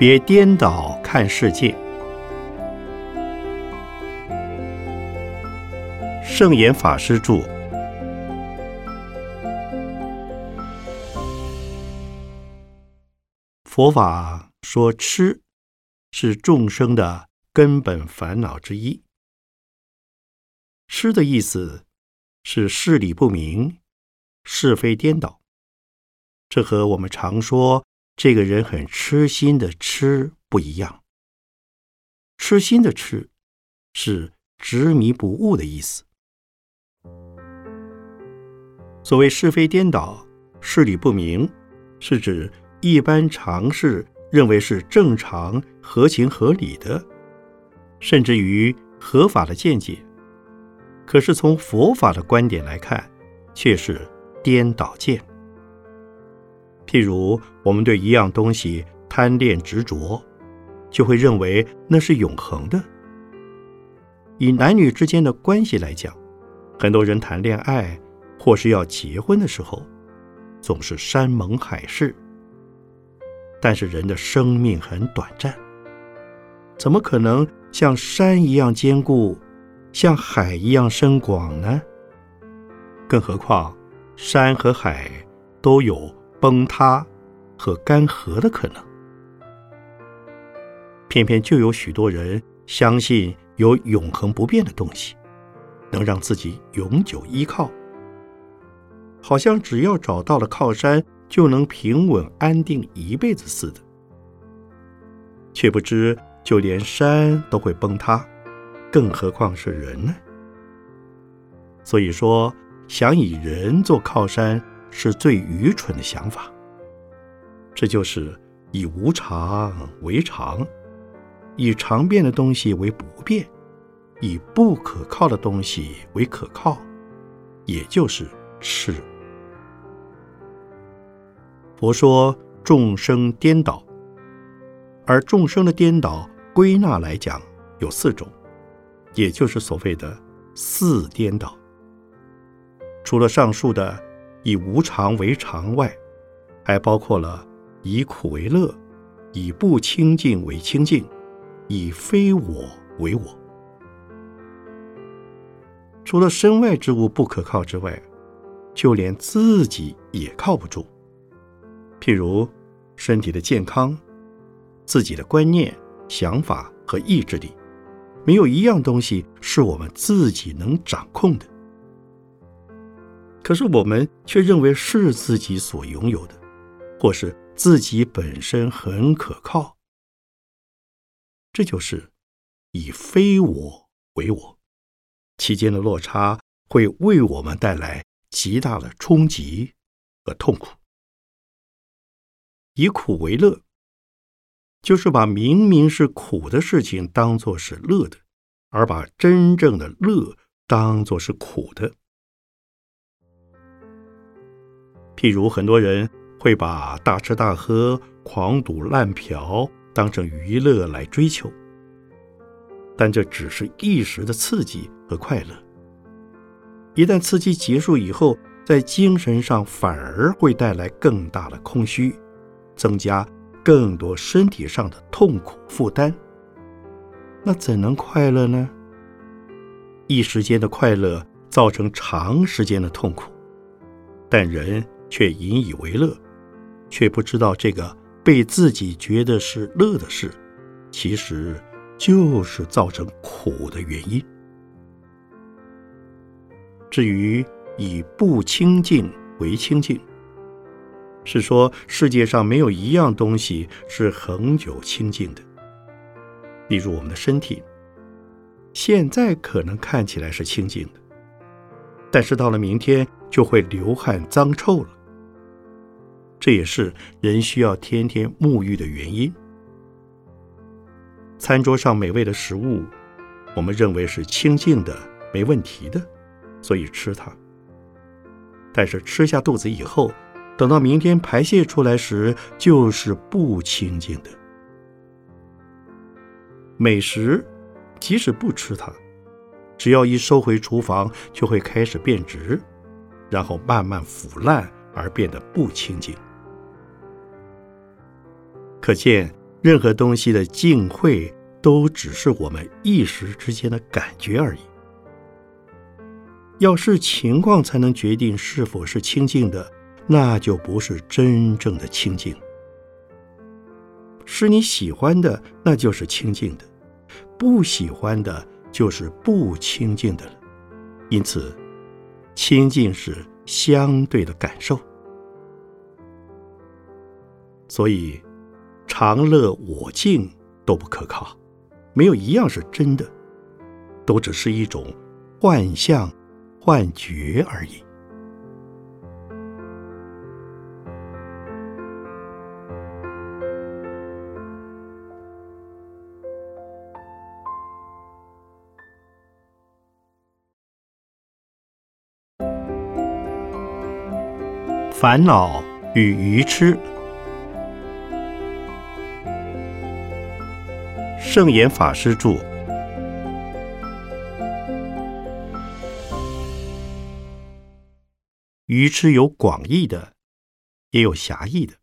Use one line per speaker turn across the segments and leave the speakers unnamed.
别颠倒看世界。圣严法师著。佛法说吃是众生的根本烦恼之一。吃的意思是事理不明，是非颠倒。这和我们常说这个人很痴心的痴不一样。痴心的痴是执迷不悟的意思。所谓是非颠倒、事理不明，是指一般常识认为是正常、合情合理的，甚至于合法的见解，可是从佛法的观点来看，却是颠倒见。譬如，我们对一样东西贪恋执着，就会认为那是永恒的。以男女之间的关系来讲，很多人谈恋爱或是要结婚的时候，总是山盟海誓。但是人的生命很短暂，怎么可能像山一样坚固，像海一样深广呢？更何况，山和海都有。崩塌和干涸的可能，偏偏就有许多人相信有永恒不变的东西，能让自己永久依靠，好像只要找到了靠山，就能平稳安定一辈子似的。却不知，就连山都会崩塌，更何况是人呢？所以说，想以人做靠山。是最愚蠢的想法。这就是以无常为常，以常变的东西为不变，以不可靠的东西为可靠，也就是吃。佛说众生颠倒，而众生的颠倒归纳来讲有四种，也就是所谓的四颠倒。除了上述的。以无常为常外，还包括了以苦为乐，以不清净为清净，以非我为我。除了身外之物不可靠之外，就连自己也靠不住。譬如身体的健康，自己的观念、想法和意志力，没有一样东西是我们自己能掌控的。可是我们却认为是自己所拥有的，或是自己本身很可靠。这就是以非我为我，其间的落差会为我们带来极大的冲击和痛苦。以苦为乐，就是把明明是苦的事情当作是乐的，而把真正的乐当作是苦的。譬如很多人会把大吃大喝、狂赌滥嫖当成娱乐来追求，但这只是一时的刺激和快乐。一旦刺激结束以后，在精神上反而会带来更大的空虚，增加更多身体上的痛苦负担。那怎能快乐呢？一时间的快乐造成长时间的痛苦，但人。却引以为乐，却不知道这个被自己觉得是乐的事，其实就是造成苦的原因。至于以不清净为清净，是说世界上没有一样东西是恒久清净的。例如我们的身体，现在可能看起来是清净的，但是到了明天就会流汗脏臭了。这也是人需要天天沐浴的原因。餐桌上美味的食物，我们认为是清净的、没问题的，所以吃它。但是吃下肚子以后，等到明天排泄出来时，就是不清净的。美食即使不吃它，只要一收回厨房，就会开始变质，然后慢慢腐烂而变得不清净。可见，任何东西的净秽，都只是我们一时之间的感觉而已。要是情况才能决定是否是清净的，那就不是真正的清净。是你喜欢的，那就是清净的；不喜欢的，就是不清净的了。因此，清净是相对的感受。所以，常乐我净都不可靠，没有一样是真的，都只是一种幻象。幻觉而已。烦恼与愚痴，圣严法师著。愚痴有广义的，也有狭义的。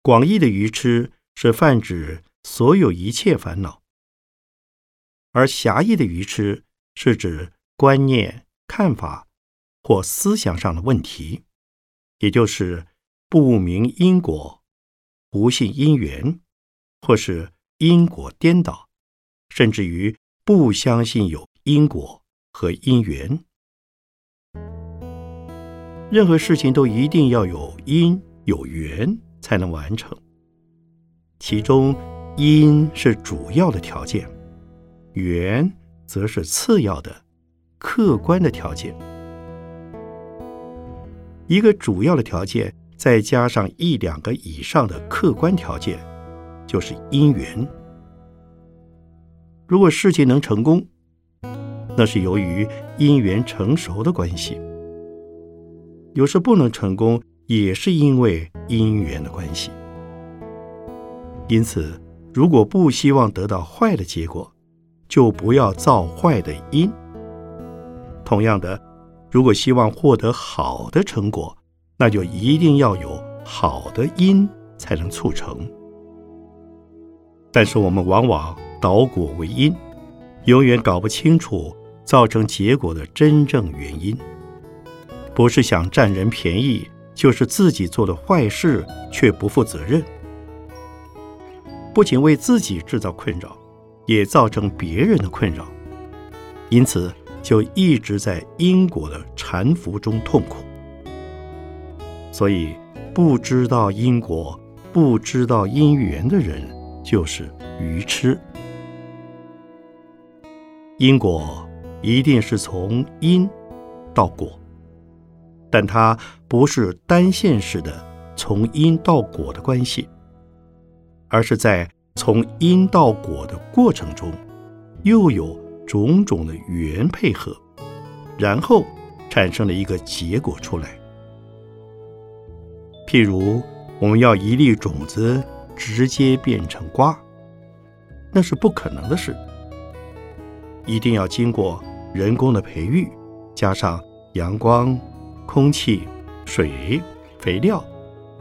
广义的愚痴是泛指所有一切烦恼，而狭义的愚痴是指观念、看法或思想上的问题，也就是不明因果、不信因缘，或是因果颠倒，甚至于不相信有因果和因缘。任何事情都一定要有因有缘才能完成，其中因是主要的条件，缘则是次要的、客观的条件。一个主要的条件，再加上一两个以上的客观条件，就是因缘。如果事情能成功，那是由于因缘成熟的关系。有时不能成功，也是因为因缘的关系。因此，如果不希望得到坏的结果，就不要造坏的因。同样的，如果希望获得好的成果，那就一定要有好的因才能促成。但是我们往往倒果为因，永远搞不清楚造成结果的真正原因。不是想占人便宜，就是自己做的坏事却不负责任，不仅为自己制造困扰，也造成别人的困扰，因此就一直在因果的缠缚中痛苦。所以，不知道因果、不知道因缘的人，就是愚痴。因果一定是从因到果。但它不是单线式的从因到果的关系，而是在从因到果的过程中，又有种种的缘配合，然后产生了一个结果出来。譬如我们要一粒种子直接变成瓜，那是不可能的事，一定要经过人工的培育，加上阳光。空气、水、肥料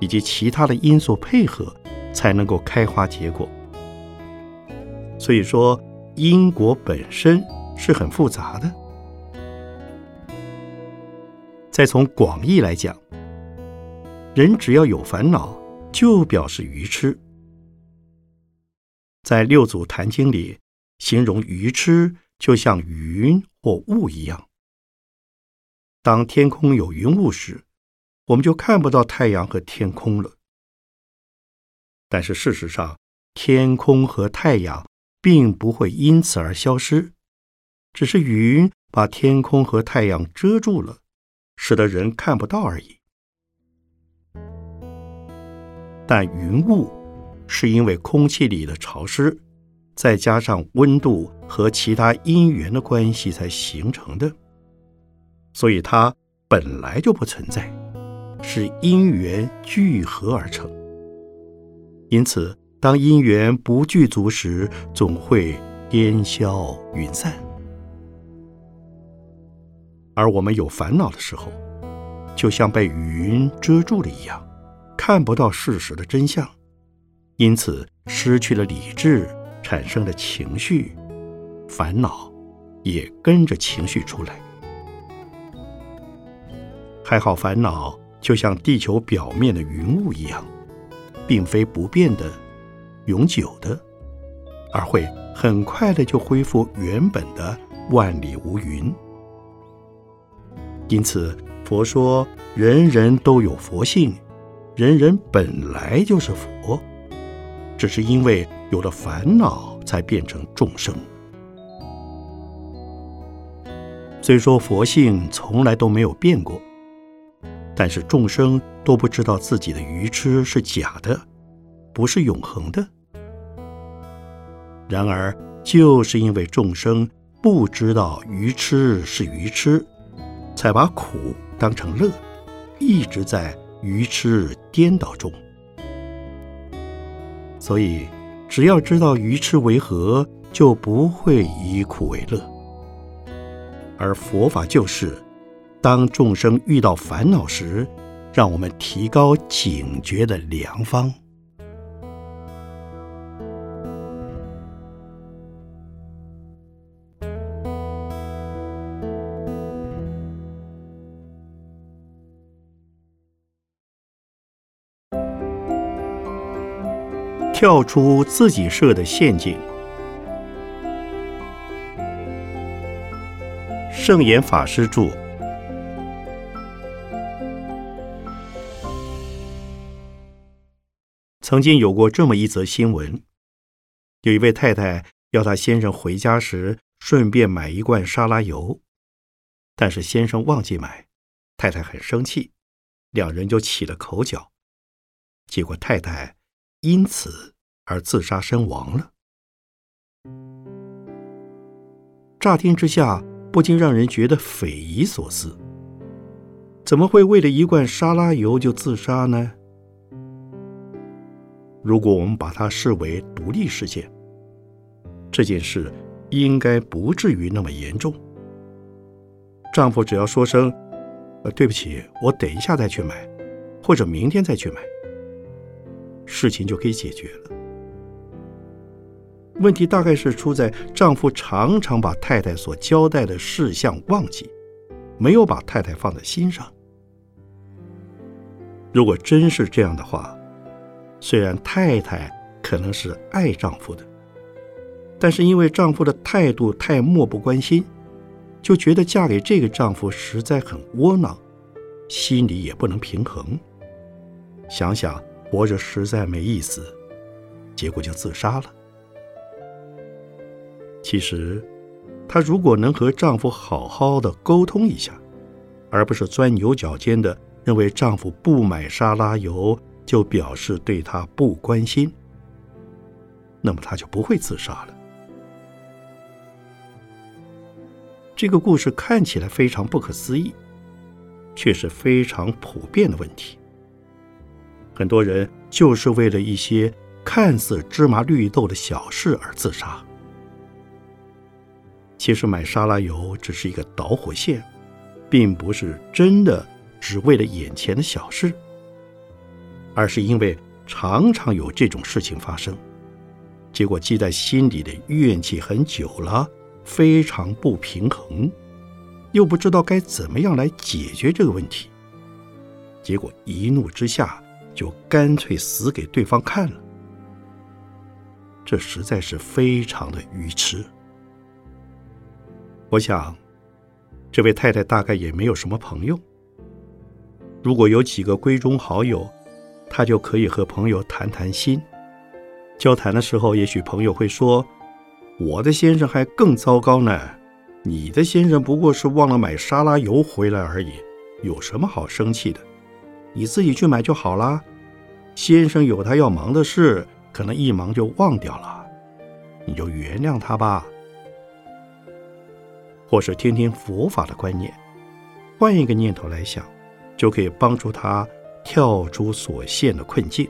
以及其他的因素配合，才能够开花结果。所以说，因果本身是很复杂的。再从广义来讲，人只要有烦恼，就表示愚痴。在《六祖坛经》里，形容愚痴就像云或雾一样。当天空有云雾时，我们就看不到太阳和天空了。但是事实上，天空和太阳并不会因此而消失，只是云把天空和太阳遮住了，使得人看不到而已。但云雾是因为空气里的潮湿，再加上温度和其他因缘的关系才形成的。所以它本来就不存在，是因缘聚合而成。因此，当因缘不具足时，总会烟消云散。而我们有烦恼的时候，就像被云遮住了一样，看不到事实的真相，因此失去了理智，产生了情绪，烦恼也跟着情绪出来。还好，烦恼就像地球表面的云雾一样，并非不变的、永久的，而会很快的就恢复原本的万里无云。因此，佛说人人都有佛性，人人本来就是佛，只是因为有了烦恼，才变成众生。虽说佛性从来都没有变过。但是众生都不知道自己的愚痴是假的，不是永恒的。然而，就是因为众生不知道愚痴是愚痴，才把苦当成乐，一直在愚痴颠倒中。所以，只要知道愚痴为何，就不会以苦为乐。而佛法就是。当众生遇到烦恼时，让我们提高警觉的良方。跳出自己设的陷阱。圣严法师著。曾经有过这么一则新闻：有一位太太要她先生回家时顺便买一罐沙拉油，但是先生忘记买，太太很生气，两人就起了口角，结果太太因此而自杀身亡了。乍听之下，不禁让人觉得匪夷所思：怎么会为了一罐沙拉油就自杀呢？如果我们把它视为独立事件，这件事应该不至于那么严重。丈夫只要说声“，对不起，我等一下再去买，或者明天再去买”，事情就可以解决了。问题大概是出在丈夫常常把太太所交代的事项忘记，没有把太太放在心上。如果真是这样的话，虽然太太可能是爱丈夫的，但是因为丈夫的态度太漠不关心，就觉得嫁给这个丈夫实在很窝囊，心里也不能平衡。想想活着实在没意思，结果就自杀了。其实，她如果能和丈夫好好的沟通一下，而不是钻牛角尖的认为丈夫不买沙拉油。就表示对他不关心，那么他就不会自杀了。这个故事看起来非常不可思议，却是非常普遍的问题。很多人就是为了一些看似芝麻绿豆的小事而自杀。其实买沙拉油只是一个导火线，并不是真的只为了眼前的小事。而是因为常常有这种事情发生，结果积在心里的怨气很久了，非常不平衡，又不知道该怎么样来解决这个问题，结果一怒之下就干脆死给对方看了。这实在是非常的愚痴。我想，这位太太大概也没有什么朋友，如果有几个闺中好友。她就可以和朋友谈谈心。交谈的时候，也许朋友会说：“我的先生还更糟糕呢，你的先生不过是忘了买沙拉油回来而已，有什么好生气的？你自己去买就好啦。先生有他要忙的事，可能一忙就忘掉了，你就原谅他吧。或是听听佛法的观念，换一个念头来想，就可以帮助他。”跳出所限的困境，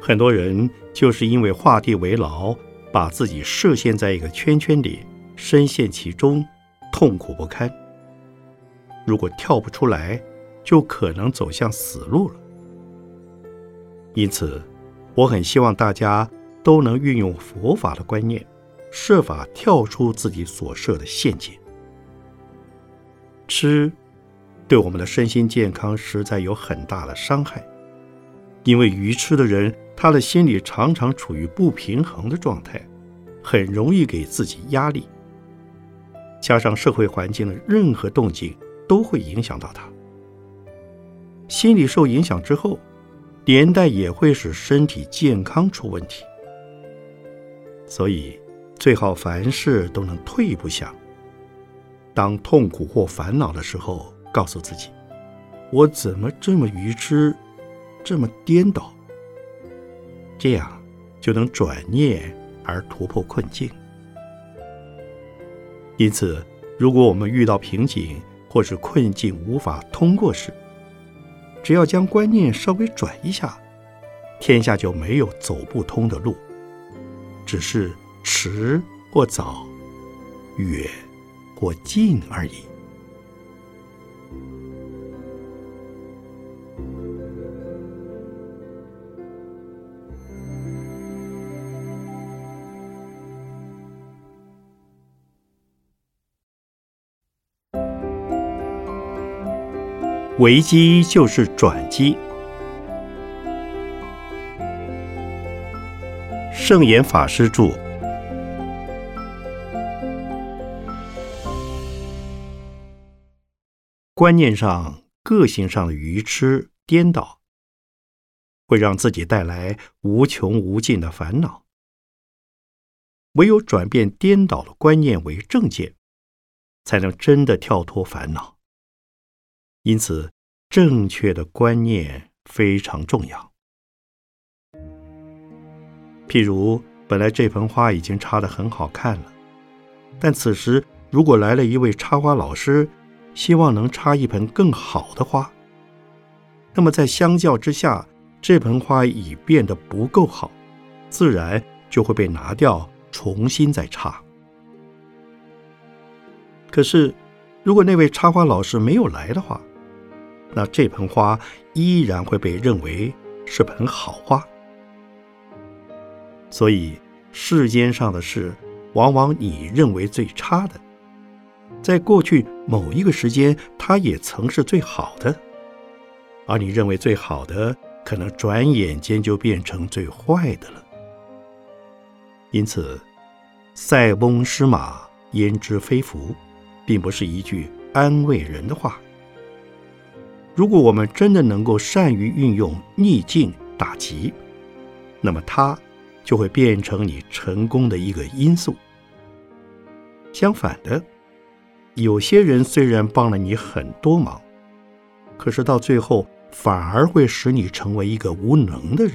很多人就是因为画地为牢，把自己设限在一个圈圈里，深陷其中，痛苦不堪。如果跳不出来，就可能走向死路了。因此，我很希望大家都能运用佛法的观念，设法跳出自己所设的陷阱。吃对我们的身心健康实在有很大的伤害，因为愚痴的人，他的心里常常处于不平衡的状态，很容易给自己压力。加上社会环境的任何动静都会影响到他，心理受影响之后。连带也会使身体健康出问题，所以最好凡事都能退一步想。当痛苦或烦恼的时候，告诉自己：“我怎么这么愚痴，这么颠倒？”这样就能转念而突破困境。因此，如果我们遇到瓶颈或是困境无法通过时，只要将观念稍微转一下，天下就没有走不通的路，只是迟或早、远或近而已。危机就是转机。圣严法师著。观念上、个性上的愚痴颠倒，会让自己带来无穷无尽的烦恼。唯有转变颠倒的观念为正见，才能真的跳脱烦恼。因此，正确的观念非常重要。譬如，本来这盆花已经插得很好看了，但此时如果来了一位插花老师，希望能插一盆更好的花，那么在相较之下，这盆花已变得不够好，自然就会被拿掉，重新再插。可是，如果那位插花老师没有来的话，那这盆花依然会被认为是盆好花，所以世间上的事，往往你认为最差的，在过去某一个时间，它也曾是最好的，而你认为最好的，可能转眼间就变成最坏的了。因此，“塞翁失马，焉知非福”，并不是一句安慰人的话。如果我们真的能够善于运用逆境打击，那么它就会变成你成功的一个因素。相反的，有些人虽然帮了你很多忙，可是到最后反而会使你成为一个无能的人，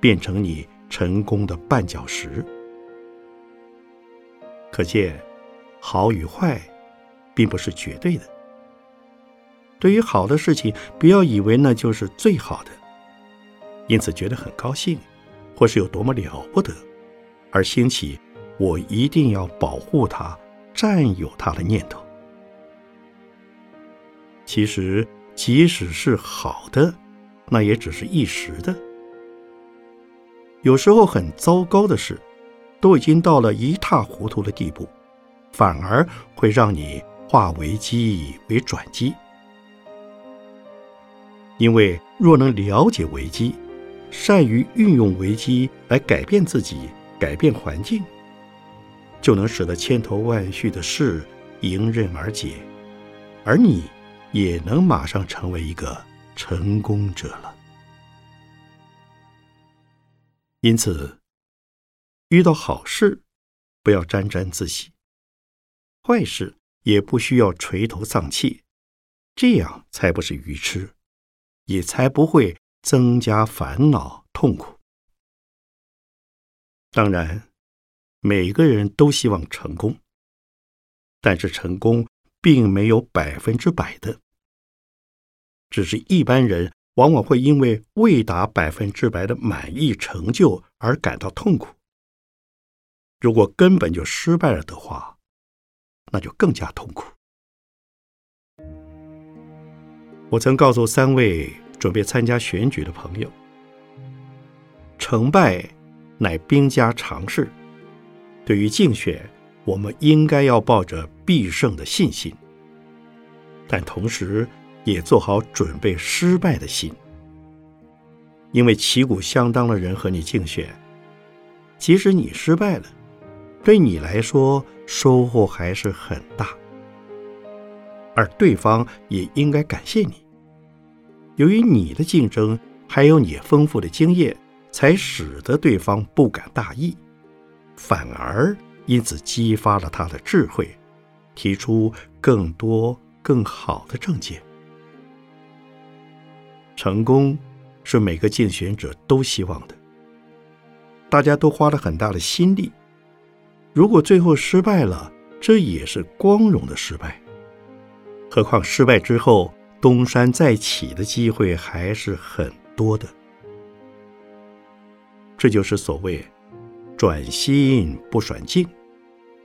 变成你成功的绊脚石。可见，好与坏，并不是绝对的。对于好的事情，不要以为那就是最好的，因此觉得很高兴，或是有多么了不得，而兴起我一定要保护它、占有它的念头。其实，即使是好的，那也只是一时的。有时候很糟糕的事，都已经到了一塌糊涂的地步，反而会让你化危机为转机。因为若能了解危机，善于运用危机来改变自己、改变环境，就能使得千头万绪的事迎刃而解，而你也能马上成为一个成功者了。因此，遇到好事不要沾沾自喜，坏事也不需要垂头丧气，这样才不是愚痴。也才不会增加烦恼痛苦。当然，每个人都希望成功，但是成功并没有百分之百的。只是一般人往往会因为未达百分之百的满意成就而感到痛苦。如果根本就失败了的话，那就更加痛苦。我曾告诉三位准备参加选举的朋友，成败乃兵家常事。对于竞选，我们应该要抱着必胜的信心，但同时也做好准备失败的心。因为旗鼓相当的人和你竞选，即使你失败了，对你来说收获还是很大，而对方也应该感谢你。由于你的竞争还有你丰富的经验，才使得对方不敢大意，反而因此激发了他的智慧，提出更多更好的政见。成功是每个竞选者都希望的，大家都花了很大的心力。如果最后失败了，这也是光荣的失败。何况失败之后。东山再起的机会还是很多的，这就是所谓“转心不转境”，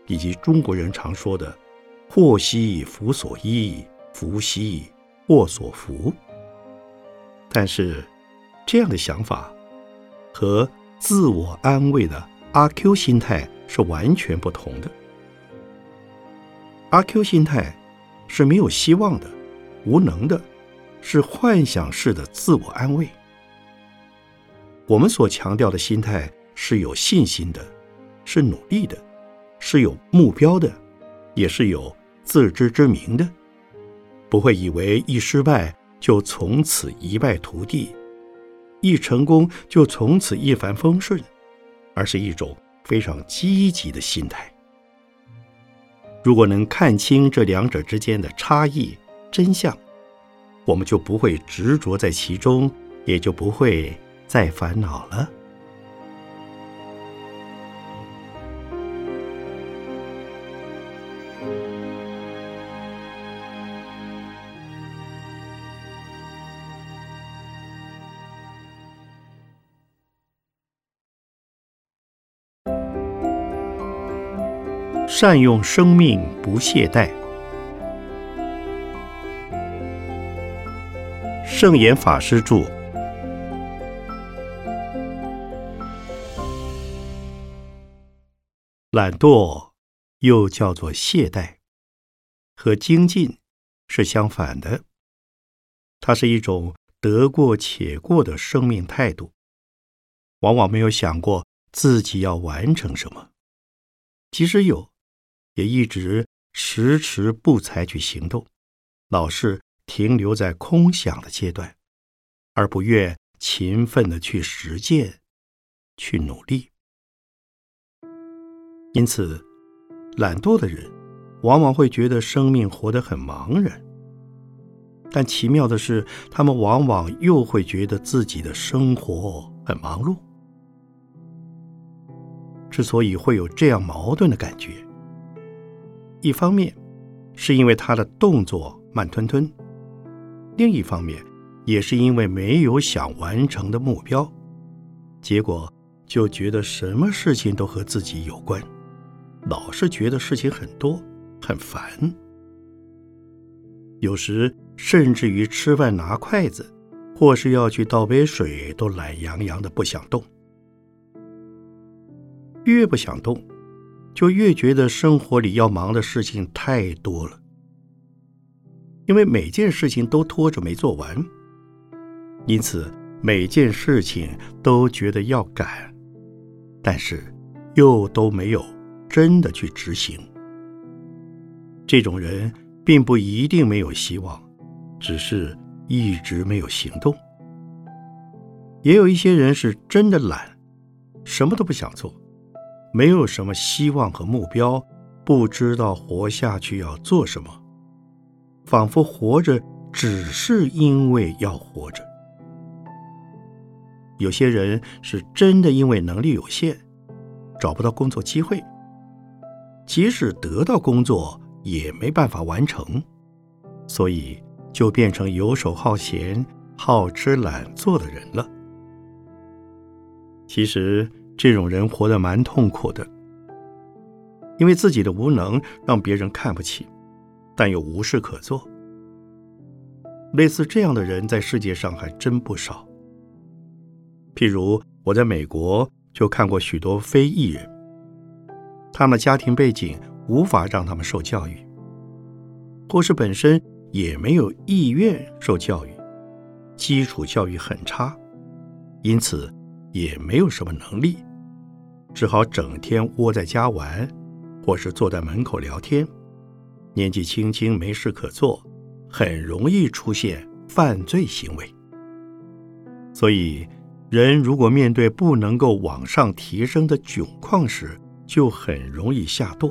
以及中国人常说的“祸兮福所依，福兮祸所伏”。但是，这样的想法和自我安慰的阿 Q 心态是完全不同的。阿 Q 心态是没有希望的。无能的，是幻想式的自我安慰。我们所强调的心态是有信心的，是努力的，是有目标的，也是有自知之明的。不会以为一失败就从此一败涂地，一成功就从此一帆风顺，而是一种非常积极的心态。如果能看清这两者之间的差异。真相，我们就不会执着在其中，也就不会再烦恼了。善用生命，不懈怠。圣严法师著。懒惰又叫做懈怠，和精进是相反的。它是一种得过且过的生命态度，往往没有想过自己要完成什么，即使有，也一直迟迟不采取行动，老是。停留在空想的阶段，而不愿勤奋的去实践、去努力。因此，懒惰的人往往会觉得生命活得很茫然。但奇妙的是，他们往往又会觉得自己的生活很忙碌。之所以会有这样矛盾的感觉，一方面是因为他的动作慢吞吞。另一方面，也是因为没有想完成的目标，结果就觉得什么事情都和自己有关，老是觉得事情很多，很烦。有时甚至于吃饭拿筷子，或是要去倒杯水，都懒洋洋的不想动。越不想动，就越觉得生活里要忙的事情太多了。因为每件事情都拖着没做完，因此每件事情都觉得要赶，但是又都没有真的去执行。这种人并不一定没有希望，只是一直没有行动。也有一些人是真的懒，什么都不想做，没有什么希望和目标，不知道活下去要做什么。仿佛活着只是因为要活着。有些人是真的因为能力有限，找不到工作机会，即使得到工作也没办法完成，所以就变成游手好闲、好吃懒做的人了。其实这种人活得蛮痛苦的，因为自己的无能让别人看不起。但又无事可做，类似这样的人在世界上还真不少。譬如我在美国就看过许多非裔人，他们的家庭背景无法让他们受教育，或是本身也没有意愿受教育，基础教育很差，因此也没有什么能力，只好整天窝在家玩，或是坐在门口聊天。年纪轻轻没事可做，很容易出现犯罪行为。所以。人如果面对不能够往上提升的窘况时，就很容易下堕，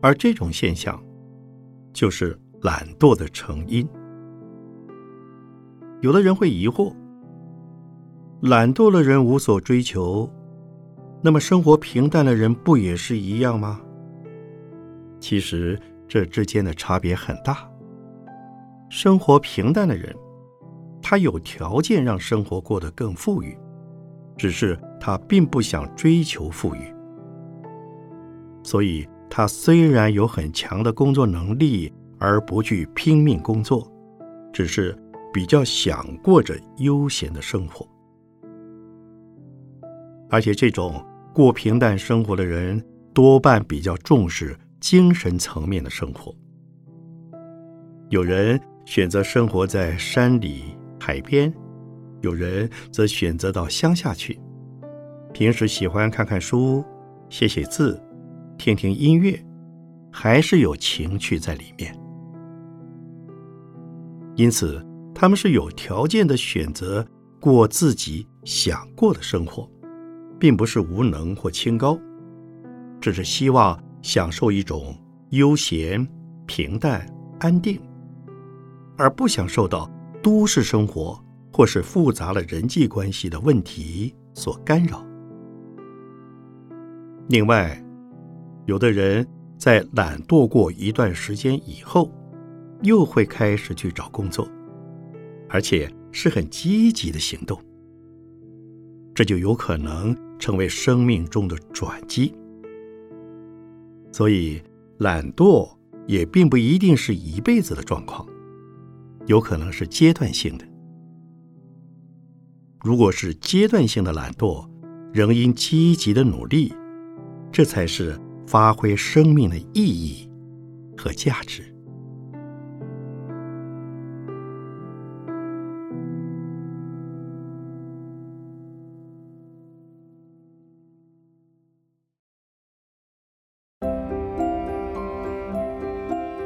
而这种现象就是懒惰的成因。有的人会疑惑：懒惰的人无所追求，那么生活平淡的人不也是一样吗？其实这之间的差别很大。生活平淡的人。他有条件让生活过得更富裕，只是他并不想追求富裕。所以，他虽然有很强的工作能力，而不去拼命工作，只是比较想过着悠闲的生活。而且，这种过平淡生活的人，多半比较重视精神层面的生活。有人选择生活在山里。海边，有人则选择到乡下去。平时喜欢看看书、写写字、听听音乐，还是有情趣在里面。因此，他们是有条件的选择过自己想过的生活，并不是无能或清高，只是希望享受一种悠闲、平淡、安定，而不想受到。都市生活或是复杂了人际关系的问题所干扰。另外，有的人在懒惰过一段时间以后，又会开始去找工作，而且是很积极的行动，这就有可能成为生命中的转机。所以，懒惰也并不一定是一辈子的状况。有可能是阶段性的。如果是阶段性的懒惰，仍应积极的努力，这才是发挥生命的意义和价值。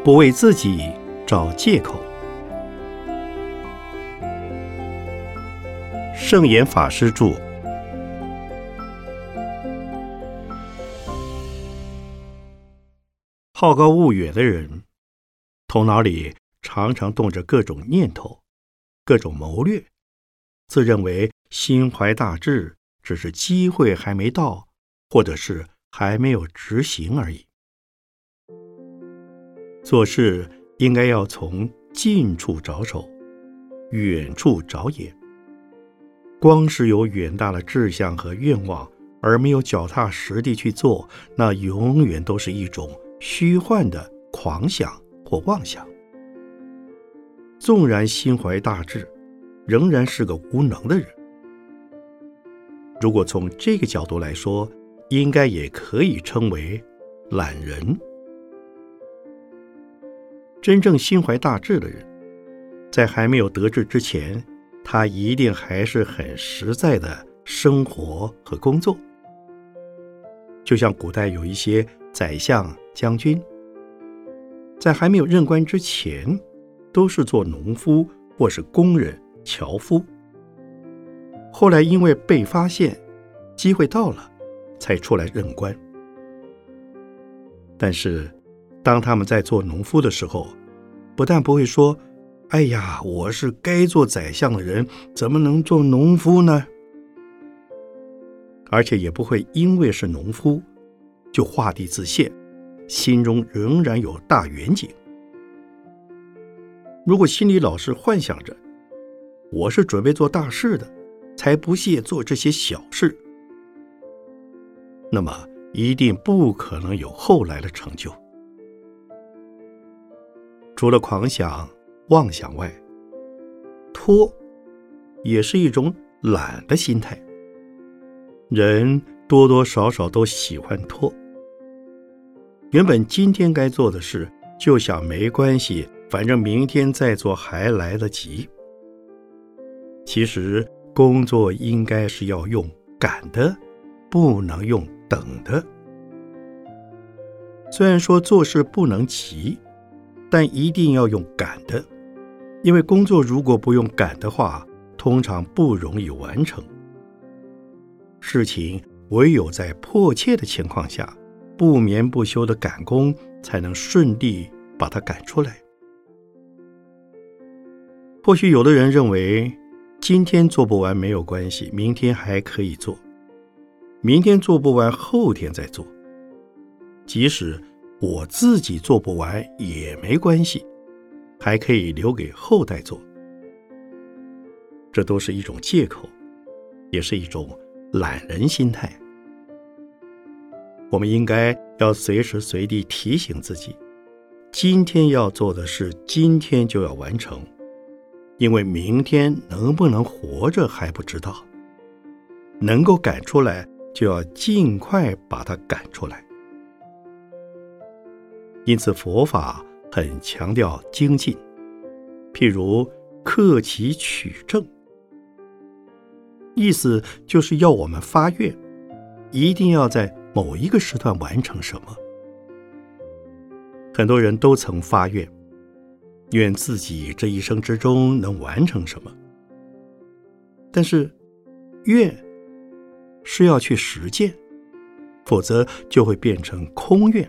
不为自己找借口。圣严法师著。好高骛远的人，头脑里常常动着各种念头、各种谋略，自认为心怀大志，只是机会还没到，或者是还没有执行而已。做事应该要从近处着手，远处着眼。光是有远大的志向和愿望，而没有脚踏实地去做，那永远都是一种虚幻的狂想或妄想。纵然心怀大志，仍然是个无能的人。如果从这个角度来说，应该也可以称为懒人。真正心怀大志的人，在还没有得志之前。他一定还是很实在的生活和工作，就像古代有一些宰相、将军，在还没有任官之前，都是做农夫或是工人、樵夫。后来因为被发现，机会到了，才出来任官。但是，当他们在做农夫的时候，不但不会说。哎呀，我是该做宰相的人，怎么能做农夫呢？而且也不会因为是农夫就画地自限，心中仍然有大远景。如果心里老是幻想着我是准备做大事的，才不屑做这些小事，那么一定不可能有后来的成就。除了狂想。妄想外，拖也是一种懒的心态。人多多少少都喜欢拖。原本今天该做的事，就想没关系，反正明天再做还来得及。其实工作应该是要用赶的，不能用等的。虽然说做事不能急，但一定要用赶的，因为工作如果不用赶的话，通常不容易完成。事情唯有在迫切的情况下，不眠不休的赶工，才能顺利把它赶出来。或许有的人认为，今天做不完没有关系，明天还可以做；明天做不完，后天再做。即使我自己做不完也没关系，还可以留给后代做。这都是一种借口，也是一种懒人心态。我们应该要随时随地提醒自己，今天要做的事，今天就要完成，因为明天能不能活着还不知道。能够赶出来，就要尽快把它赶出来。因此，佛法很强调精进，譬如克己取正，意思就是要我们发愿，一定要在某一个时段完成什么。很多人都曾发愿，愿自己这一生之中能完成什么，但是愿是要去实践，否则就会变成空愿。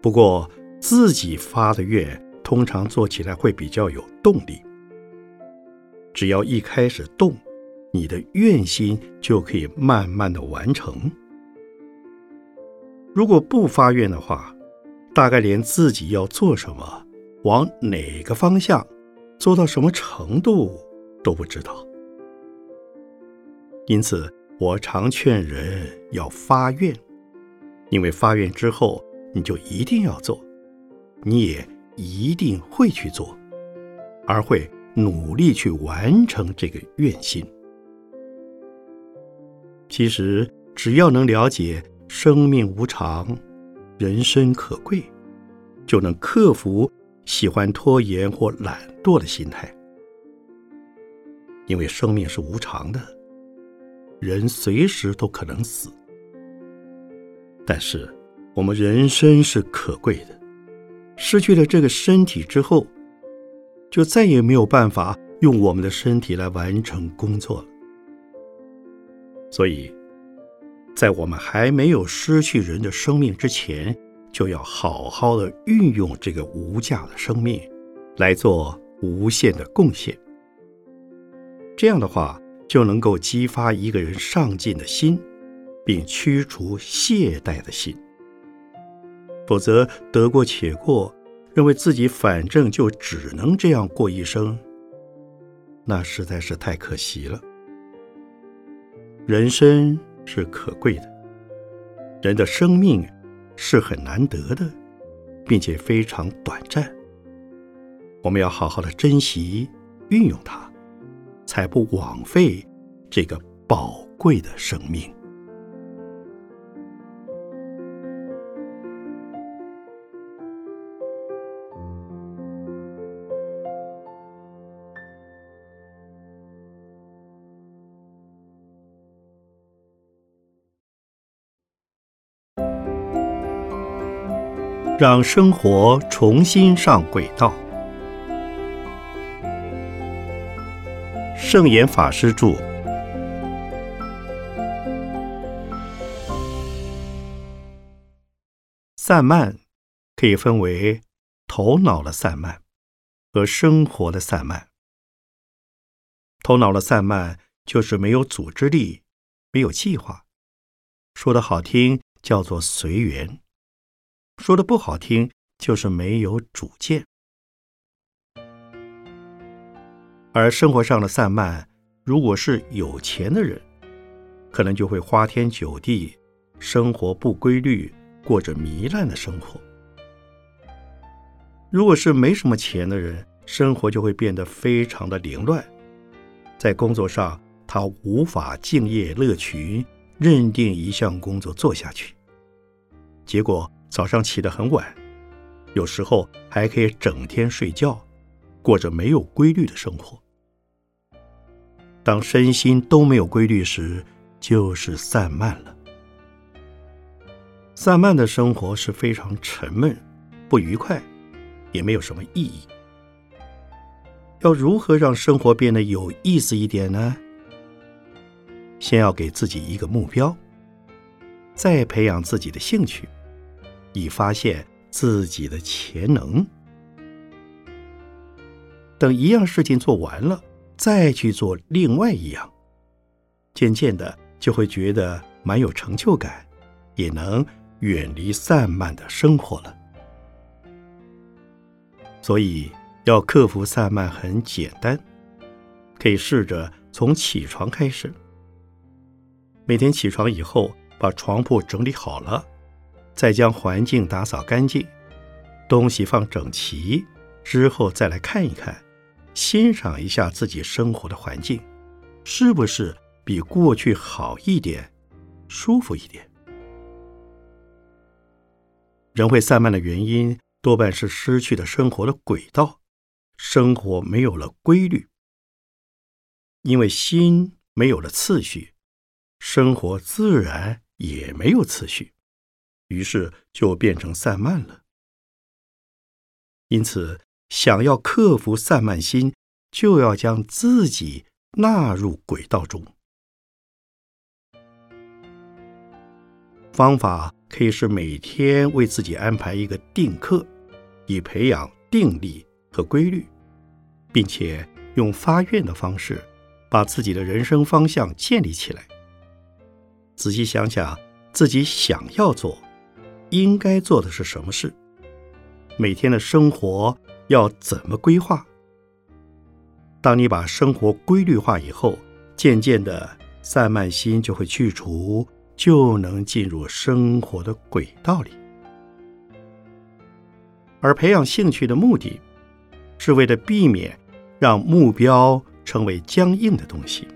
不过，自己发的愿通常做起来会比较有动力。只要一开始动，你的愿心就可以慢慢的完成。如果不发愿的话，大概连自己要做什么、往哪个方向、做到什么程度都不知道。因此，我常劝人要发愿，因为发愿之后。你就一定要做，你也一定会去做，而会努力去完成这个愿心。其实，只要能了解生命无常、人生可贵，就能克服喜欢拖延或懒惰的心态。因为生命是无常的，人随时都可能死，但是。我们人生是可贵的，失去了这个身体之后，就再也没有办法用我们的身体来完成工作了。所以，在我们还没有失去人的生命之前，就要好好的运用这个无价的生命，来做无限的贡献。这样的话，就能够激发一个人上进的心，并驱除懈怠的心。否则得过且过，认为自己反正就只能这样过一生，那实在是太可惜了。人生是可贵的，人的生命是很难得的，并且非常短暂。我们要好好的珍惜、运用它，才不枉费这个宝贵的生命。让生活重新上轨道。圣严法师著。散漫可以分为头脑的散漫和生活的散漫。头脑的散漫就是没有组织力，没有计划，说的好听叫做随缘。说的不好听，就是没有主见；而生活上的散漫，如果是有钱的人，可能就会花天酒地，生活不规律，过着糜烂的生活；如果是没什么钱的人，生活就会变得非常的凌乱，在工作上他无法敬业乐群，认定一项工作做下去。结果早上起得很晚，有时候还可以整天睡觉，过着没有规律的生活。当身心都没有规律时，就是散漫了。散漫的生活是非常沉闷、不愉快，也没有什么意义。要如何让生活变得有意思一点呢？先要给自己一个目标，再培养自己的兴趣，以发现自己的潜能。等一样事情做完了。再去做另外一样，渐渐的就会觉得蛮有成就感，也能远离散漫的生活了。所以要克服散漫很简单，可以试着从起床开始。每天起床以后，把床铺整理好了，再将环境打扫干净，东西放整齐之后，再来看一看。欣赏一下自己生活的环境，是不是比过去好一点、舒服一点？人会散漫的原因，多半是失去了生活的轨道，生活没有了规律。因为心没有了次序，生活自然也没有次序，于是就变成散漫了。因此。想要克服散漫心，就要将自己纳入轨道中。方法可以是每天为自己安排一个定课，以培养定力和规律，并且用发愿的方式，把自己的人生方向建立起来。仔细想想，自己想要做、应该做的是什么事，每天的生活。要怎么规划？当你把生活规律化以后，渐渐的散漫心就会去除，就能进入生活的轨道里。而培养兴趣的目的，是为了避免让目标成为僵硬的东西。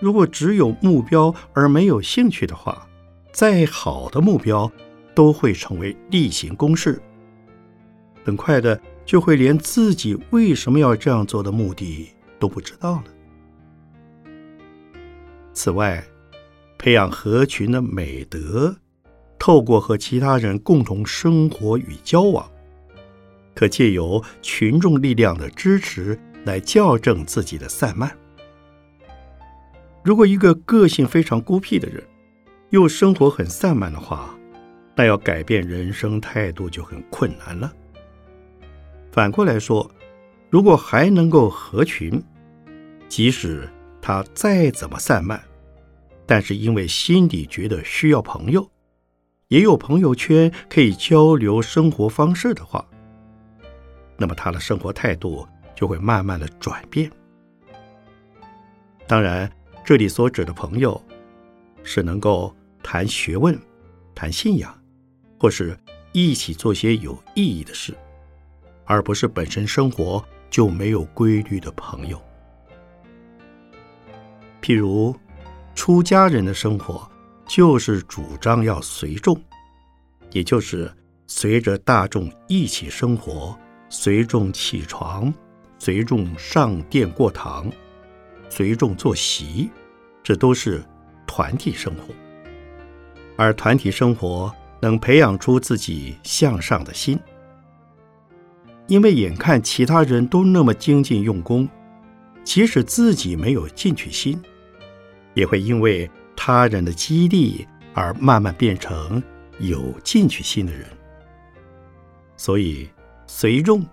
如果只有目标而没有兴趣的话，再好的目标都会成为例行公事。很快的，就会连自己为什么要这样做的目的都不知道了。此外，培养合群的美德，透过和其他人共同生活与交往，可借由群众力量的支持来校正自己的散漫。如果一个个性非常孤僻的人，又生活很散漫的话，那要改变人生态度就很困难了。反过来说，如果还能够合群，即使他再怎么散漫，但是因为心底觉得需要朋友，也有朋友圈可以交流生活方式的话，那么他的生活态度就会慢慢的转变。当然，这里所指的朋友，是能够谈学问、谈信仰，或是一起做些有意义的事。而不是本身生活就没有规律的朋友。譬如，出家人的生活就是主张要随众，也就是随着大众一起生活，随众起床，随众上殿过堂，随众坐席，这都是团体生活。而团体生活能培养出自己向上的心。因为眼看其他人都那么精进用功，即使自己没有进取心，也会因为他人的激励而慢慢变成有进取心的人。所以，随众，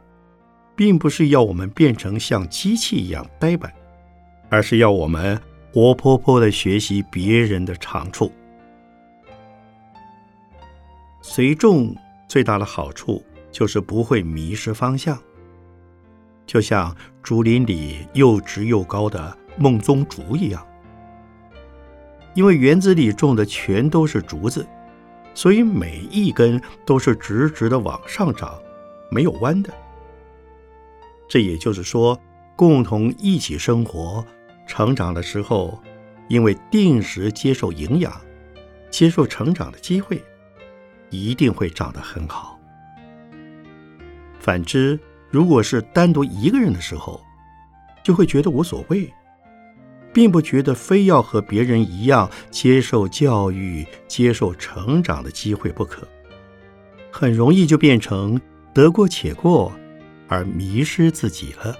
并不是要我们变成像机器一样呆板，而是要我们活泼泼的学习别人的长处。随众最大的好处。就是不会迷失方向，就像竹林里又直又高的梦中竹一样。因为园子里种的全都是竹子，所以每一根都是直直的往上长，没有弯的。这也就是说，共同一起生活，成长的时候，因为定时接受营养，接受成长的机会，一定会长得很好。反之，如果是单独一个人的时候，就会觉得无所谓，并不觉得非要和别人一样接受教育、接受成长的机会不可，很容易就变成得过且过，而迷失自己了。